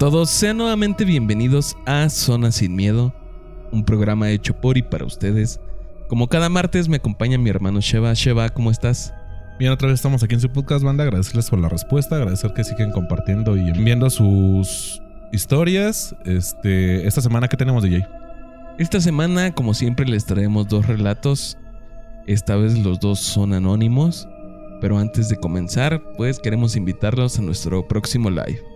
Todos, sean nuevamente bienvenidos a Zona Sin Miedo, un programa hecho por y para ustedes. Como cada martes me acompaña mi hermano Sheva. Sheva, ¿cómo estás? Bien, otra vez estamos aquí en su podcast, banda. Agradecerles por la respuesta, agradecer que siguen compartiendo y enviando sus historias. Este, esta semana, ¿qué tenemos, DJ? Esta semana, como siempre, les traemos dos relatos. Esta vez los dos son anónimos. Pero antes de comenzar, pues queremos invitarlos a nuestro próximo live.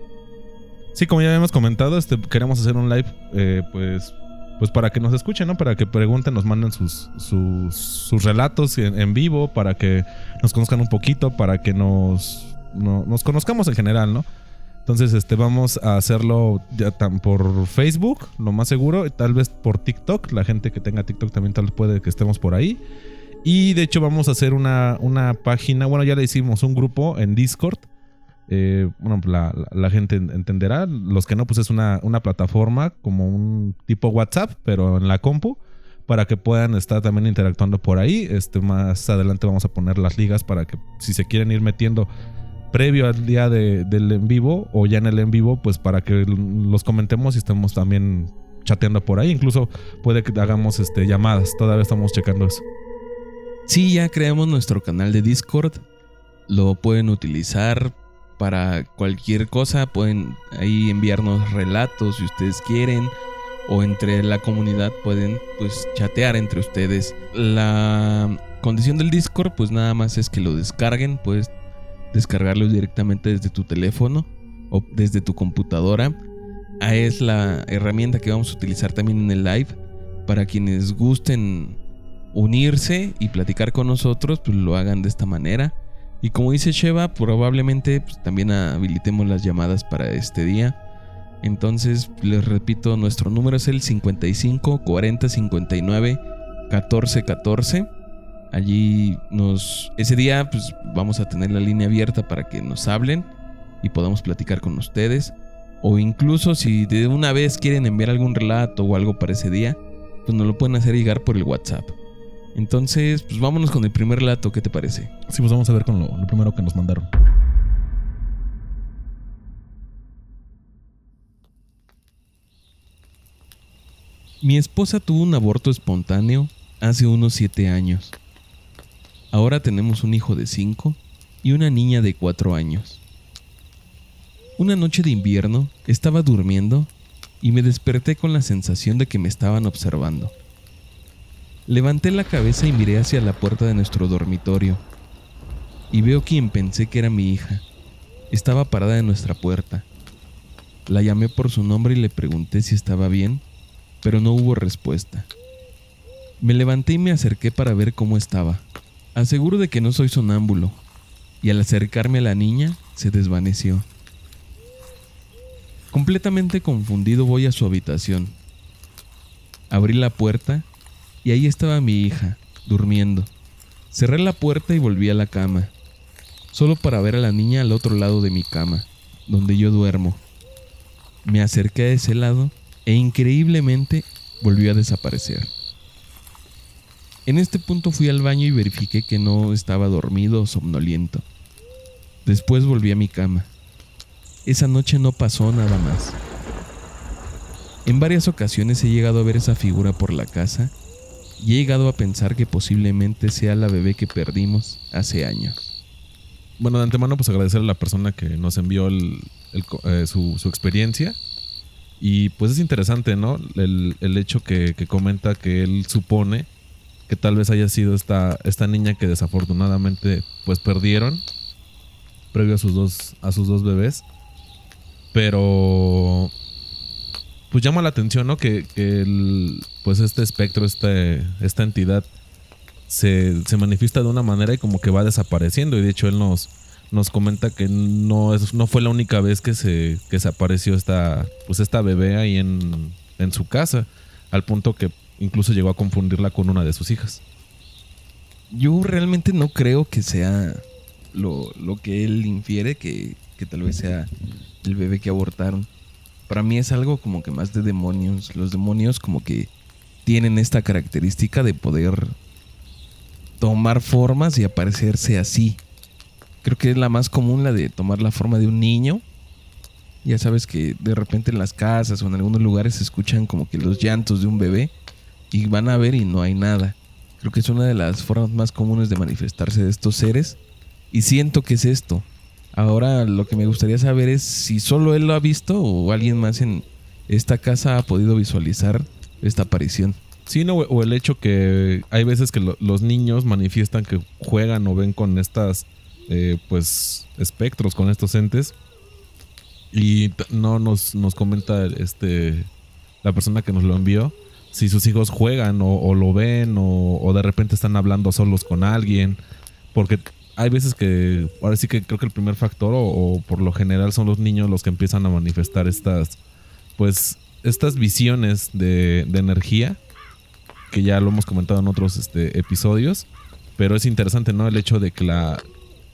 Sí, como ya habíamos comentado, este, queremos hacer un live, eh, pues, pues para que nos escuchen, ¿no? Para que pregunten, nos manden sus, sus, relatos en, vivo, para que nos conozcan un poquito, para que nos, nos conozcamos en general, ¿no? Entonces, este, vamos a hacerlo ya tan por Facebook, lo más seguro, tal vez por TikTok. La gente que tenga TikTok también tal puede que estemos por ahí. Y de hecho vamos a hacer una, una página, bueno, ya le hicimos un grupo en Discord. Eh, bueno, la, gente entenderá. Los que no, pues es una, una plataforma como un tipo WhatsApp, pero en la compu, para que puedan estar también interactuando por ahí. Este, más adelante vamos a poner las ligas para que si se quieren ir metiendo previo al día de, del en vivo o ya en el en vivo, pues para que los comentemos y estemos también chateando por ahí. Incluso puede que hagamos este, llamadas. Todavía estamos checando eso. Sí, ya creamos nuestro canal de Discord. Lo pueden utilizar para cualquier cosa. Pueden ahí enviarnos relatos si ustedes quieren. O entre la comunidad pueden pues chatear entre ustedes. La condición del Discord pues nada más es que lo descarguen. Puedes descargarlo directamente desde tu teléfono o desde tu computadora. Ahí es la herramienta que vamos a utilizar también en el live. Para quienes gusten unirse y platicar con nosotros, pues lo hagan de esta manera. Y como dice Sheva, probablemente pues, también habilitemos las llamadas para este día. Entonces, les repito, nuestro número es el 55 40 59 14 14. Allí nos ese día pues vamos a tener la línea abierta para que nos hablen y podamos platicar con ustedes o incluso si de una vez quieren enviar algún relato o algo para ese día, pues nos lo pueden hacer llegar por el WhatsApp. Entonces, pues vámonos con el primer relato, ¿qué te parece? Sí, pues vamos a ver con lo, primero que nos mandaron. Mi esposa tuvo un aborto espontáneo hace unos 7 años. Ahora tenemos un hijo de 5 y una niña de 4 años. Una noche de invierno estaba durmiendo y me desperté con la sensación de que me estaban observando. Levanté la cabeza y miré hacia la puerta de nuestro dormitorio. Y veo quien pensé que era mi hija. Estaba parada en nuestra puerta. La llamé por su nombre y le pregunté si estaba bien, pero no hubo respuesta. Me levanté y me acerqué para ver cómo estaba. Aseguro de que no soy sonámbulo, y al acercarme a la niña se desvaneció. Completamente confundido voy a su habitación. Abrí la puerta y ahí estaba mi hija, durmiendo. Cerré la puerta y volví a la cama, solo para ver a la niña al otro lado de mi cama, donde yo duermo. Me acerqué a ese lado e increíblemente volvió a desaparecer. En este punto fui al baño y verifiqué que no estaba dormido o somnoliento. Después volví a mi cama. Esa noche no pasó nada más. En varias ocasiones he llegado a ver esa figura por la casa he llegado a pensar que posiblemente sea la bebé que perdimos hace años. Bueno, de antemano, pues agradecer a la persona que nos envió eh, su, experiencia. Y pues es interesante, ¿no? El, hecho que, comenta que él supone que tal vez haya sido esta, esta niña que desafortunadamente pues perdieron previo a sus dos, a sus dos bebés. Pero pues llama la atención, ¿no? Que, el, pues este espectro, este, esta entidad se, manifiesta de una manera y como que va desapareciendo. Y de hecho él nos, nos comenta que no, es, no fue la única vez que se, que se apareció esta, pues esta bebé ahí en, en su casa, al punto que incluso llegó a confundirla con una de sus hijas. Yo realmente no creo que sea lo, lo que él infiere, que, que tal vez sea el bebé que abortaron para mí es algo como que más de demonios. Los demonios como que tienen esta característica de poder tomar formas y aparecerse así. Creo que es la más común la de tomar la forma de un niño Ya sabes que de repente en las casas o en algunos lugares se escuchan como que los llantos de un bebé y van a ver y no hay nada. Creo que es una de las formas más comunes de manifestarse de estos seres y siento que es esto. Ahora lo que me gustaría saber es si solo él lo ha visto o alguien más en esta casa ha podido visualizar esta aparición. Sí, no, o el hecho que hay veces que lo- los niños manifiestan que juegan o ven con estas, eh, pues, espectros, con estos entes. Y no nos, nos comenta este la persona que nos lo envió si sus hijos juegan o, o lo ven o, o de repente están hablando solos con alguien. Porque hay veces que, ahora sí que creo que el primer factor o, por lo general son los niños los que empiezan a manifestar estas, pues, estas visiones de, de energía que ya lo hemos comentado en otros este, episodios, pero es interesante, ¿no? El hecho de que la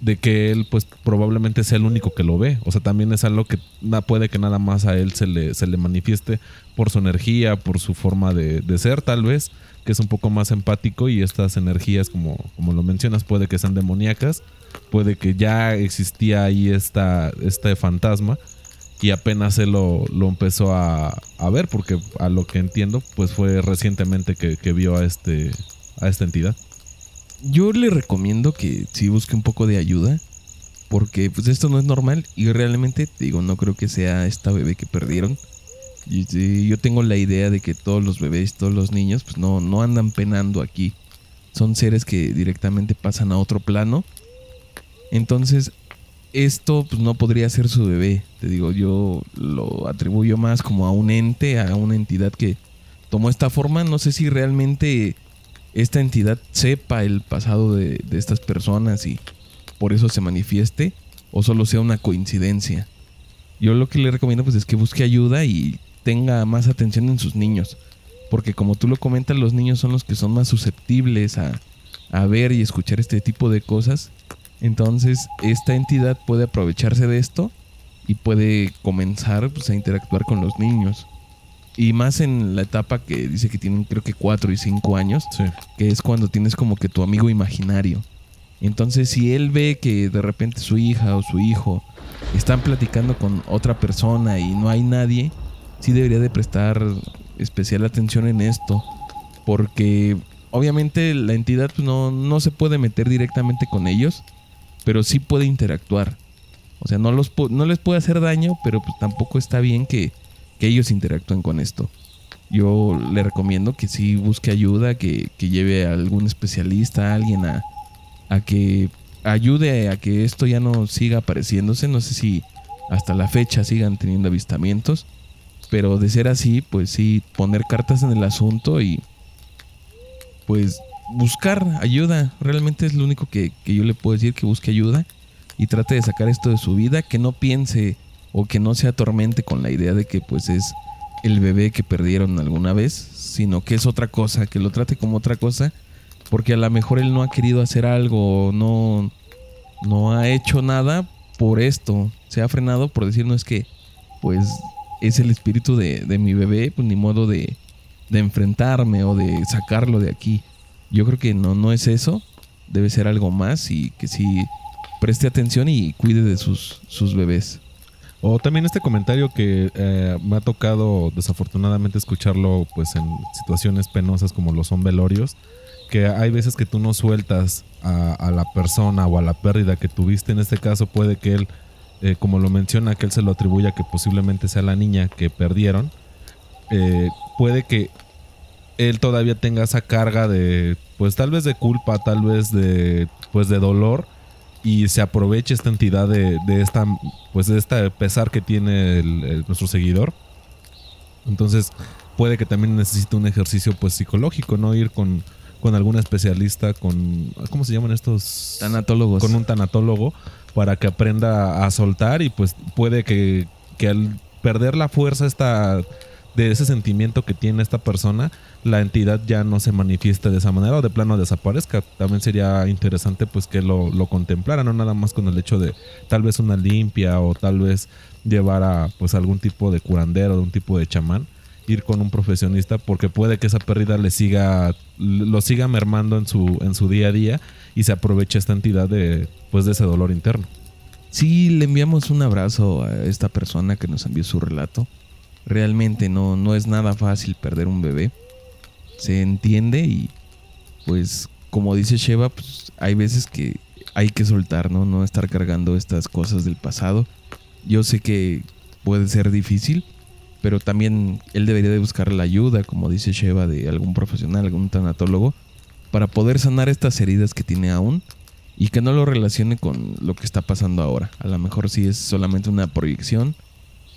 de que él pues probablemente sea el único que lo ve, o sea, también es algo que puede que nada más a él se le, se le manifieste por su energía, por su forma de, de ser tal vez, que es un poco más empático y estas energías como, como lo mencionas puede que sean demoníacas, puede que ya existía ahí esta, este fantasma y apenas él lo, lo empezó a, a ver porque a lo que entiendo pues fue recientemente que, que vio a este a esta entidad Yo le recomiendo que sí busque un poco de ayuda. Porque pues esto no es normal. Y realmente, te digo, no creo que sea esta bebé que perdieron. Y, sí, yo tengo la idea de que todos los bebés, todos los niños, pues no, no andan penando aquí. Son seres que directamente pasan a otro plano. Entonces, esto pues no podría ser su bebé. Te digo, yo lo atribuyo más como a un ente, a una entidad que tomó esta forma. No sé si realmente esta entidad sepa el pasado de, estas personas y por eso se manifieste o solo sea una coincidencia. Yo lo que le recomiendo pues es que busque ayuda y tenga más atención en sus niños. Porque como tú lo comentas, los niños son los que son más susceptibles a, a ver y escuchar este tipo de cosas. Entonces esta entidad puede aprovecharse de esto y puede comenzar pues, a interactuar con los niños. Y más en la etapa que dice que tienen creo que 4 y 5 años, sí que es cuando tienes como que tu amigo imaginario. Entonces, si él ve que de repente su hija o su hijo están platicando con otra persona y no hay nadie, sí debería de prestar especial atención en esto, porque obviamente la entidad pues, no, no se puede meter directamente con ellos, pero sí puede interactuar. O sea, no, los, no les puede hacer daño, pero pues tampoco está bien que, que ellos interactúen con esto yo le recomiendo que sí busque ayuda, que, que lleve a algún especialista, a alguien a, a que ayude a que esto ya no siga apareciéndose. No sé si hasta la fecha sigan teniendo avistamientos, pero de ser así, pues sí, poner cartas en el asunto y pues buscar ayuda. Realmente es lo único que, que yo le puedo decir, que busque ayuda y trate de sacar esto de su vida, que no piense o que no se atormente con la idea de que pues es el bebé que perdieron alguna vez, sino que es otra cosa, que lo trate como otra cosa, porque a lo mejor él no ha querido hacer algo, no, no ha hecho nada por esto, se ha frenado por decir, no es que, pues es el espíritu de, de mi bebé, pues ni modo de, de enfrentarme o de sacarlo de aquí. Yo creo que no, no es eso, debe ser algo más y que sí preste atención y cuide de sus, sus bebés. O también este comentario que eh, me ha tocado desafortunadamente escucharlo pues en situaciones penosas como lo son velorios, que hay veces que tú no sueltas a, la persona o a la pérdida que tuviste, en este caso puede que él, eh, como lo menciona, que él se lo atribuya que posiblemente sea la niña que perdieron, eh, puede que él todavía tenga esa carga de pues tal vez de culpa, tal vez de pues de dolor y se aproveche esta entidad de, de esta pues de este pesar que tiene el- el- nuestro seguidor. Entonces puede que también necesite un ejercicio pues psicológico no ir con, con algún especialista con cómo se llaman estos Tanatólogos. con un tanatólogo para que aprenda a soltar y pues puede que, que al perder la fuerza esta de ese sentimiento que tiene esta persona, la entidad ya no se manifieste de esa manera o de plano desaparezca. También sería interesante pues que lo, lo contemplara, no nada más con el hecho de tal vez una limpia o tal vez llevar a pues algún tipo de curandero, de un tipo de chamán, ir con un profesionista porque puede que esa pérdida le siga lo siga mermando en su en su día a día y se aproveche esta entidad de pues de ese dolor interno. Sí, le enviamos un abrazo a esta persona que nos envió su relato. Realmente no, no es nada fácil perder un bebé. Se entiende y pues como dice Sheva, pues hay veces que hay que soltar, ¿no? No estar cargando estas cosas del pasado. Yo sé que puede ser difícil, pero también él debería de buscar la ayuda, como dice Sheva, de algún profesional, algún tanatólogo, para poder sanar estas heridas que tiene aún y que no lo relacione con lo que está pasando ahora. A lo mejor sí es solamente una proyección.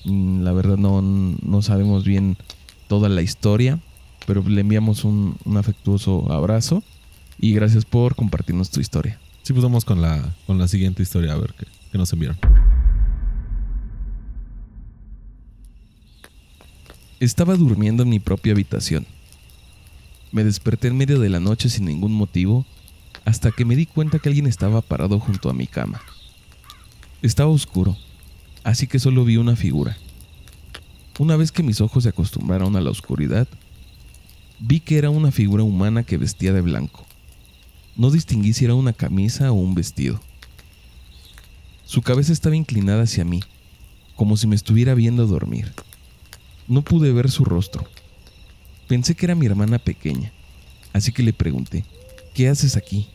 Mm, la verdad no, no sabemos bien toda la historia, pero le enviamos un, un afectuoso abrazo y gracias por compartirnos tu historia. Sí, pues vamos con la, con la siguiente historia a ver qué, qué nos enviaron. Estaba durmiendo en mi propia habitación. Me desperté en medio de la noche sin ningún motivo hasta que me di cuenta que alguien estaba parado junto a mi cama. Estaba oscuro, así que solo vi una figura. Una vez que mis ojos se acostumbraron a la oscuridad, vi que era una figura humana que vestía de blanco. No distinguí si era una camisa o un vestido. Su cabeza estaba inclinada hacia mí, como si me estuviera viendo dormir. No pude ver su rostro. Pensé que era mi hermana pequeña, así que le pregunté, ¿qué haces aquí?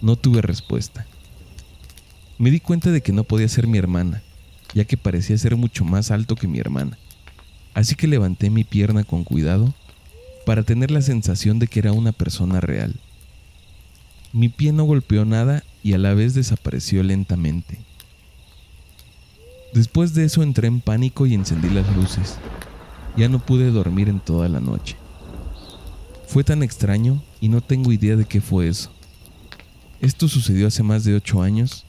No tuve respuesta. Me di cuenta de que no podía ser mi hermana, ya que parecía ser mucho más alto que mi hermana. Así que levanté mi pierna con cuidado para tener la sensación de que era una persona real. Mi pie no golpeó nada y a la vez desapareció lentamente. Después de eso entré en pánico y encendí las luces. Ya no pude dormir en toda la noche. Fue tan extraño y no tengo idea de qué fue eso. Esto sucedió hace más de ocho años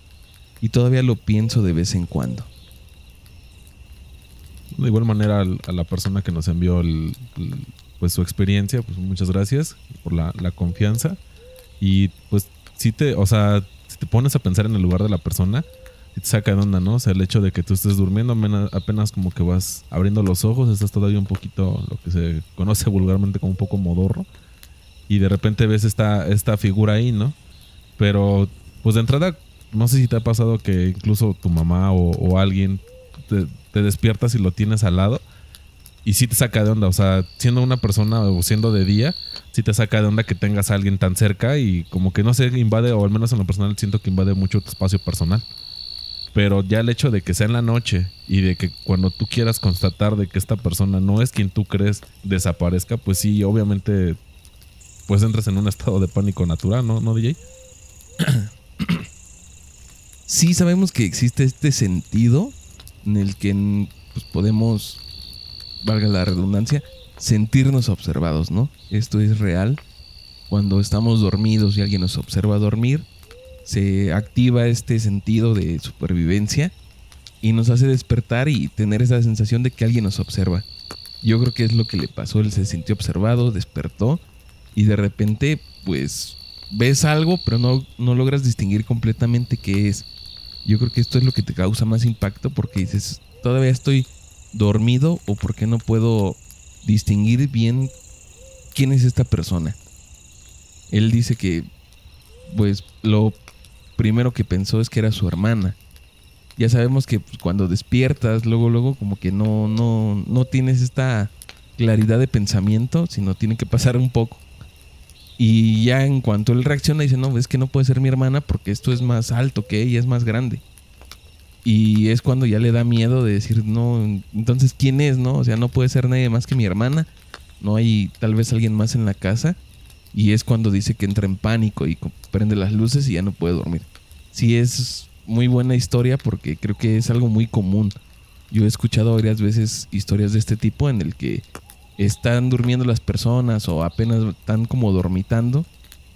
y todavía lo pienso de vez en cuando. De igual manera a la persona que nos envió pues su experiencia, pues muchas gracias por la, la confianza. Y pues si te, o sea, si te pones a pensar en el lugar de la persona, te saca de onda, ¿no? O sea, el hecho de que tú estés durmiendo, apenas, como que vas abriendo los ojos, estás todavía un poquito, lo que se conoce vulgarmente como un poco modorro, y de repente ves esta, esta figura ahí, ¿no? Pero, pues de entrada, no sé si te ha pasado que incluso tu mamá o, alguien te, te, despiertas y lo tienes al lado y sí te saca de onda. O sea, siendo una persona o siendo de día, sí te saca de onda que tengas a alguien tan cerca y como que no se invade, o al menos en lo personal siento que invade mucho tu espacio personal. Pero ya el hecho de que sea en la noche y de que cuando tú quieras constatar de que esta persona no es quien tú crees desaparezca, pues sí, obviamente, pues entras en un estado de pánico natural, ¿no, ¿No DJ? Sí, sabemos que existe este sentido en el que pues, podemos valga la redundancia, sentirnos observados, ¿no? Esto es real. Cuando estamos dormidos y alguien nos observa dormir, se activa este sentido de supervivencia y nos hace despertar y tener esa sensación de que alguien nos observa. Yo creo que es lo que le pasó, él se sintió observado, despertó y de repente pues ves algo pero no, no logras distinguir completamente qué es. Yo creo que esto es lo que te causa más impacto porque dices, todavía estoy dormido o por qué no puedo distinguir bien quién es esta persona. Él dice que, pues, lo primero que pensó es que era su hermana. Ya sabemos que pues, cuando despiertas, luego, luego, como que no, no, no tienes esta claridad de pensamiento, sino tiene que pasar un poco. Y ya en cuanto él reacciona, dice, no, es que no puede ser mi hermana porque esto es más alto que ella, es más grande. Y es cuando ya le da miedo de decir, no, entonces, ¿quién es? No, o sea, no puede ser nadie más que mi hermana. No hay tal vez alguien más en la casa. Y es cuando dice que entra en pánico y prende las luces y ya no puede dormir. Sí, es muy buena historia porque creo que es algo muy común. Yo he escuchado varias veces historias de este tipo en el que están durmiendo las personas o apenas están como dormitando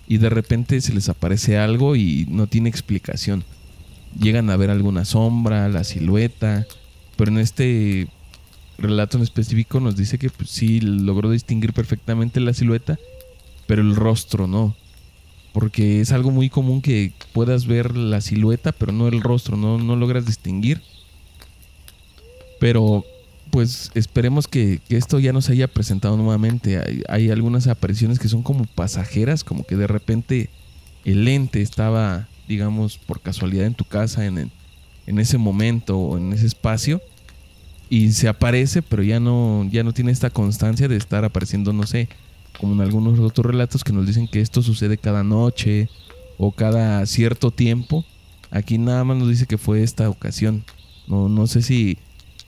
y de repente se les aparece algo y no tiene explicación llegan a ver alguna sombra, la silueta, pero en este relato en específico nos dice que pues, sí logró distinguir perfectamente la silueta, pero el rostro no. Porque es algo muy común que puedas ver la silueta, pero no el rostro, no, no logras distinguir. Pero pues esperemos que, esto ya nos haya presentado nuevamente. Hay, hay, algunas apariciones que son como pasajeras, como que de repente el ente estaba digamos, por casualidad en tu casa, en, en ese momento o en ese espacio y se aparece, pero ya no, ya no tiene esta constancia de estar apareciendo, no sé, como en algunos otros relatos que nos dicen que esto sucede cada noche o cada cierto tiempo. Aquí nada más nos dice que fue esta ocasión. No, no sé si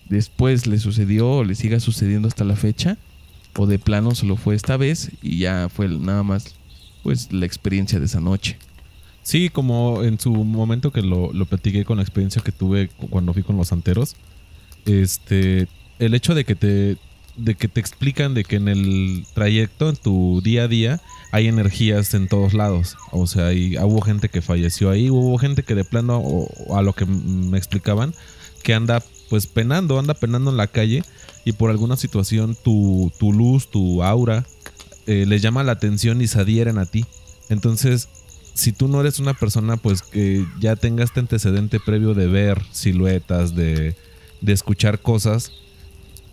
después le sucedió o le siga sucediendo hasta la fecha o de plano solo fue esta vez y ya fue nada más pues la experiencia de esa noche. Sí, como en su momento que lo, lo platiqué con la experiencia que tuve cuando fui con los santeros, este, el hecho de que te, de que te explican de que en el trayecto, en tu día a día, hay energías en todos lados. O sea, hay, hubo gente que falleció ahí, hubo gente que de plano, o, a lo que me explicaban, que anda pues penando, anda penando en la calle y por alguna situación tu, tu luz, tu aura, eh, les llama la atención y se adhieren a ti. Entonces, si tú no eres una persona pues que ya tenga este antecedente previo de ver siluetas, de, de escuchar cosas,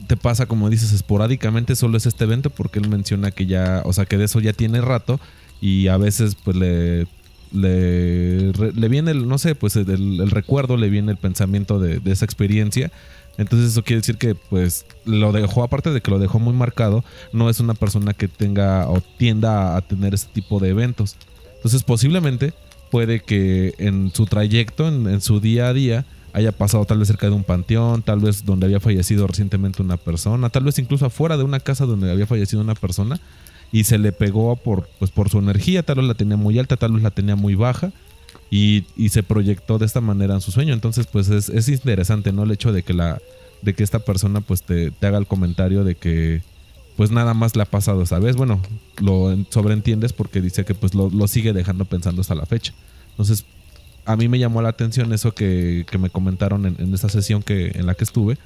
te pasa como dices esporádicamente solo es este evento porque él menciona que ya, o sea, que de eso ya tiene rato y a veces pues le le, le viene el, no sé, pues el, recuerdo, le viene el pensamiento de, de, esa experiencia. Entonces eso quiere decir que pues lo dejó, aparte de que lo dejó muy marcado, no es una persona que tenga o tienda a tener este tipo de eventos. Entonces posiblemente puede que en su trayecto, en, su día a día, haya pasado tal vez cerca de un panteón, tal vez donde había fallecido recientemente una persona, tal vez incluso afuera de una casa donde había fallecido una persona y se le pegó por, pues, por su energía, tal vez la tenía muy alta, tal vez la tenía muy baja y, se proyectó de esta manera en su sueño. Entonces pues es, es interesante, ¿no? El hecho de que, la, de que esta persona pues te, te haga el comentario de que pues nada más le ha pasado esa vez. Bueno, lo sobreentiendes porque dice que pues lo, sigue dejando pensando hasta la fecha. Entonces, a mí me llamó la atención eso que, me comentaron en, en, esta sesión que, en la que estuve,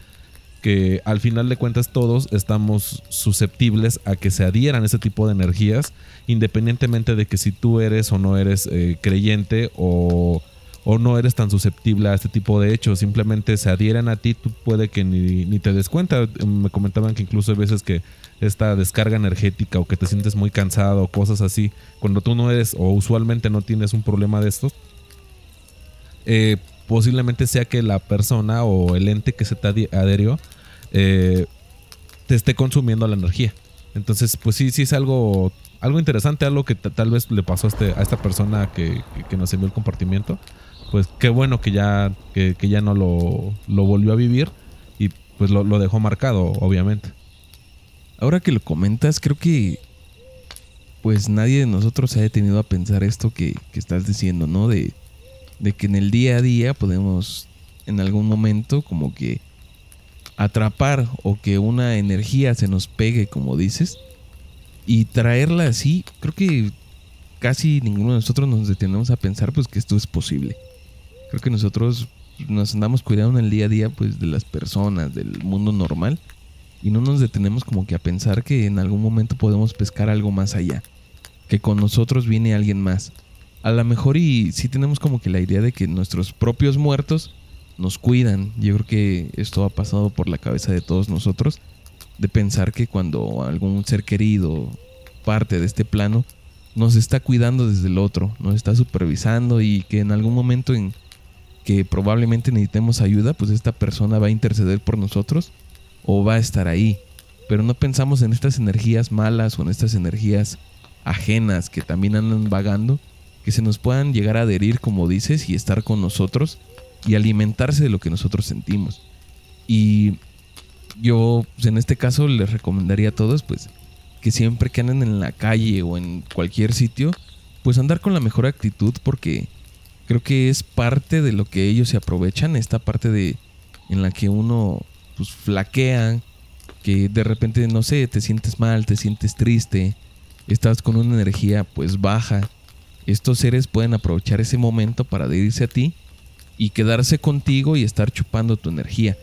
que al final de cuentas todos estamos susceptibles a que se adhieran ese tipo de energías, independientemente de que si tú eres o no eres eh, creyente o o no eres tan susceptible a este tipo de hechos, simplemente se adhieren a ti, tú puede que ni, ni te des cuenta. Me comentaban que incluso hay veces que esta descarga energética o que te sientes muy cansado o cosas así, cuando tú no eres o usualmente no tienes un problema de estos, eh, posiblemente sea que la persona o el ente que se te adherió eh, te esté consumiendo la energía. Entonces, pues sí, sí es algo, algo interesante, algo que tal vez le pasó a, este, a esta persona que, que, nos envió el compartimiento pues qué bueno que ya, que, ya no lo, lo, volvió a vivir y pues lo, dejó marcado, obviamente. Ahora que lo comentas, creo que pues nadie de nosotros se ha detenido a pensar esto que, que estás diciendo, ¿no? De, de que en el día a día podemos en algún momento como que atrapar o que una energía se nos pegue, como dices, y traerla así, creo que casi ninguno de nosotros nos detenemos a pensar pues que esto es posible. Creo que nosotros nos andamos cuidando en el día a día pues de las personas, del mundo normal y no nos detenemos como que a pensar que en algún momento podemos pescar algo más allá, que con nosotros viene alguien más. A lo mejor y sí tenemos como que la idea de que nuestros propios muertos nos cuidan. Yo creo que esto ha pasado por la cabeza de todos nosotros, de pensar que cuando algún ser querido parte de este plano, nos está cuidando desde el otro, nos está supervisando y que en algún momento en que probablemente necesitemos ayuda, pues esta persona va a interceder por nosotros o va a estar ahí. Pero no pensamos en estas energías malas o en estas energías ajenas que también andan vagando, que se nos puedan llegar a adherir, como dices, y estar con nosotros y alimentarse de lo que nosotros sentimos. Y yo, pues, en este caso, les recomendaría a todos, pues, que siempre que anden en la calle o en cualquier sitio, pues andar con la mejor actitud porque creo que es parte de lo que ellos se aprovechan, esta parte de en la que uno pues flaquea, que de repente no sé, te sientes mal, te sientes triste, estás con una energía pues baja. Estos seres pueden aprovechar ese momento para dirigirse a ti y quedarse contigo y estar chupando tu energía,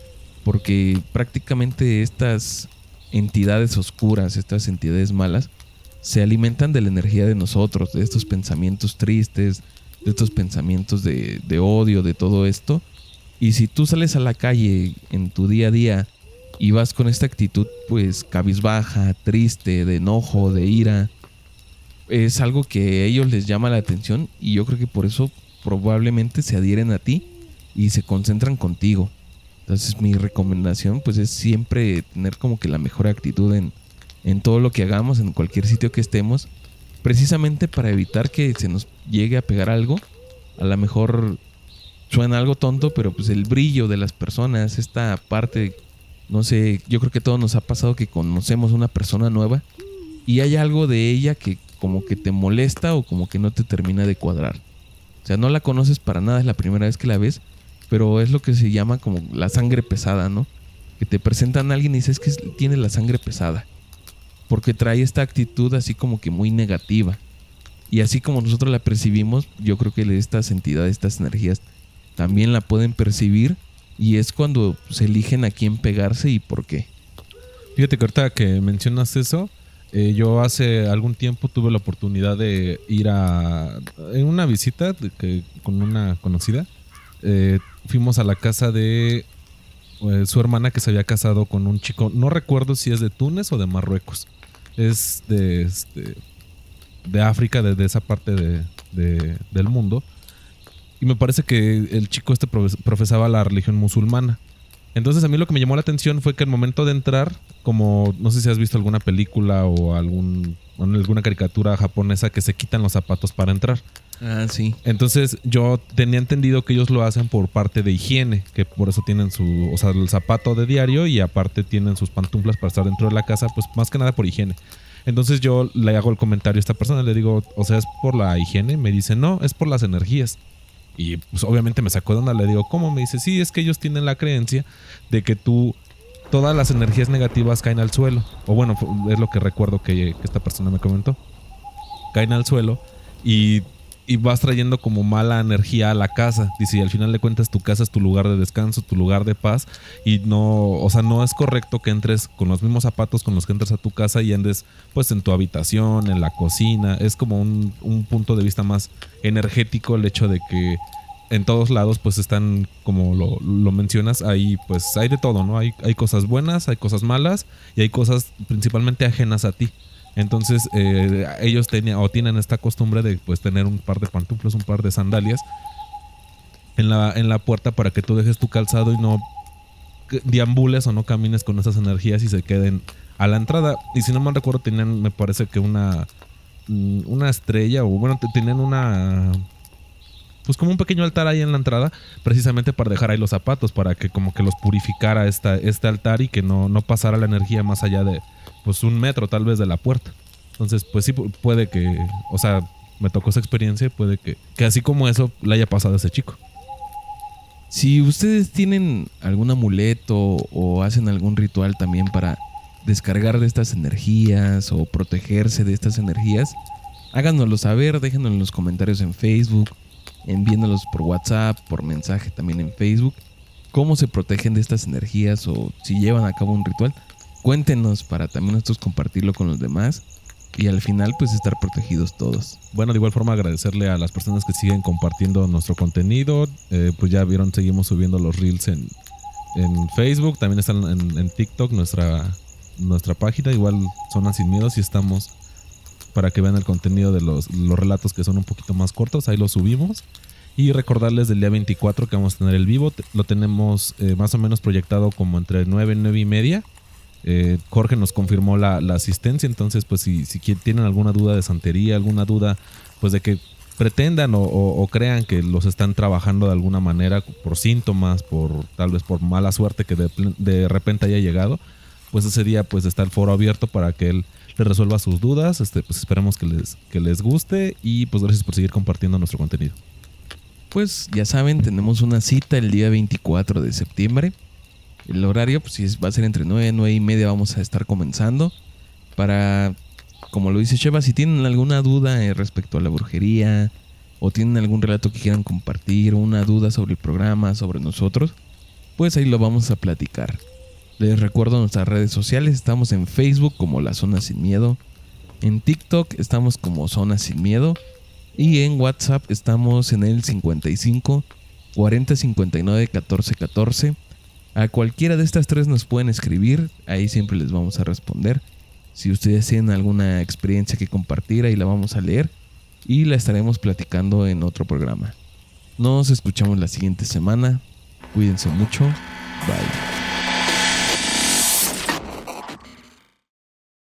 porque prácticamente estas entidades oscuras, estas entidades malas se alimentan de la energía de nosotros, de estos pensamientos tristes, de estos pensamientos de, odio, de todo esto. Y si tú sales a la calle en tu día a día y vas con esta actitud pues cabizbaja, triste, de enojo, de ira, es algo que a ellos les llama la atención y yo creo que por eso probablemente se adhieren a ti y se concentran contigo. Entonces mi recomendación pues es siempre tener como que la mejor actitud en, en todo lo que hagamos, en cualquier sitio que estemos, precisamente para evitar que se nos llegue a pegar algo. A lo mejor suena algo tonto, pero pues el brillo de las personas, esta parte, no sé, yo creo que a todos nos ha pasado que conocemos una persona nueva y hay algo de ella que como que te molesta o como que no te termina de cuadrar. O sea, no la conoces para nada, es la primera vez que la ves, pero es lo que se llama como la sangre pesada, ¿no? Que te presentan a alguien y dices que tiene la sangre pesada. Porque trae esta actitud así como que muy negativa. Y así como nosotros la percibimos, yo creo que estas entidades, estas energías, también la pueden percibir. Y es cuando se eligen a quién pegarse y por qué. Fíjate que ahorita que mencionas eso, eh, yo hace algún tiempo tuve la oportunidad de ir a en una visita con una conocida. Eh, fuimos a la casa de eh, su hermana que se había casado con un chico. No recuerdo si es de Túnez o de Marruecos. Es de, este, de África, de, esa parte de, del mundo. Y me parece que el chico este profesaba la religión musulmana. Entonces a mí lo que me llamó la atención fue que al momento de entrar, como no sé si has visto alguna película o algún, alguna caricatura japonesa que se quitan los zapatos para entrar. Ah, sí. Entonces yo tenía entendido que ellos lo hacen por parte de higiene, que por eso tienen su, o sea, el zapato de diario y aparte tienen sus pantuflas para estar dentro de la casa, pues más que nada por higiene. Entonces yo le hago el comentario a esta persona, le digo, o sea, ¿es por la higiene? Me dice, no, es por las energías. Y pues obviamente me sacó de onda, le digo, ¿cómo? Me dice, sí, es que ellos tienen la creencia de que tú, todas las energías negativas caen al suelo. O bueno, es lo que recuerdo que, esta persona me comentó. Caen al suelo y, y, vas trayendo como mala energía a la casa. Dice, y al final de cuentas tu casa es tu lugar de descanso, tu lugar de paz. Y no, o sea, no es correcto que entres con los mismos zapatos con los que entras a tu casa y andes pues en tu habitación, en la cocina. Es como un, un punto de vista más energético el hecho de que en todos lados pues están, como lo, mencionas, ahí pues hay de todo, ¿no? Hay, hay cosas buenas, hay cosas malas y hay cosas principalmente ajenas a ti. Entonces eh, ellos tenían o tienen esta costumbre de pues tener un par de pantuflas, un par de sandalias en la, en la puerta para que tú dejes tu calzado y no deambules o no camines con esas energías y se queden a la entrada. Y si no me recuerdo tenían me parece que una mm, una estrella o bueno tenían una pues como un pequeño altar ahí en la entrada, precisamente para dejar ahí los zapatos, para que como que los purificara esta, este altar y que no, no pasara la energía más allá de pues un metro tal vez de la puerta. Entonces, pues sí puede que, o sea, me tocó esa experiencia, puede que, que así como eso le haya pasado a ese chico. Si ustedes tienen algún amuleto o hacen algún ritual también para descargar de estas energías o protegerse de estas energías, háganoslo saber, déjenos en los comentarios en Facebook enviándolos por WhatsApp, por mensaje también en Facebook, cómo se protegen de estas energías o si llevan a cabo un ritual. Cuéntenos para también nosotros compartirlo con los demás y al final pues estar protegidos todos. Bueno, de igual forma agradecerle a las personas que siguen compartiendo nuestro contenido. Eh, pues ya vieron, seguimos subiendo los reels en, en Facebook, también están en, TikTok, nuestra, nuestra página, igual Zona Sin Miedo, si estamos para que vean el contenido de los, relatos que son un poquito más cortos. Ahí los subimos. Y recordarles del día 24 que vamos a tener el vivo. Lo tenemos eh, más o menos proyectado como entre 9 y 9 y media. Eh, Jorge nos confirmó la, asistencia. Entonces, pues si, tienen alguna duda de santería, alguna duda, pues de que pretendan o, crean que los están trabajando de alguna manera por síntomas, por tal vez por mala suerte que de, repente haya llegado, pues ese día pues está el foro abierto para que él le resuelva sus dudas. Este, pues esperamos que les, que les guste y pues gracias por seguir compartiendo nuestro contenido. Pues ya saben, tenemos una cita el día 24 de septiembre. El horario pues va a ser entre 9 y 9 y media vamos a estar comenzando. Para, como lo dice Sheva, si tienen alguna duda eh, respecto a la brujería o tienen algún relato que quieran compartir, una duda sobre el programa, sobre nosotros, pues ahí lo vamos a platicar. Les recuerdo nuestras redes sociales, estamos en Facebook como La Zona Sin Miedo, en TikTok estamos como Zona Sin Miedo y en WhatsApp estamos en el 55 40 59 14 14. A cualquiera de estas tres nos pueden escribir, ahí siempre les vamos a responder. Si ustedes tienen alguna experiencia que compartir, ahí la vamos a leer y la estaremos platicando en otro programa. Nos escuchamos la siguiente semana. Cuídense mucho. Bye.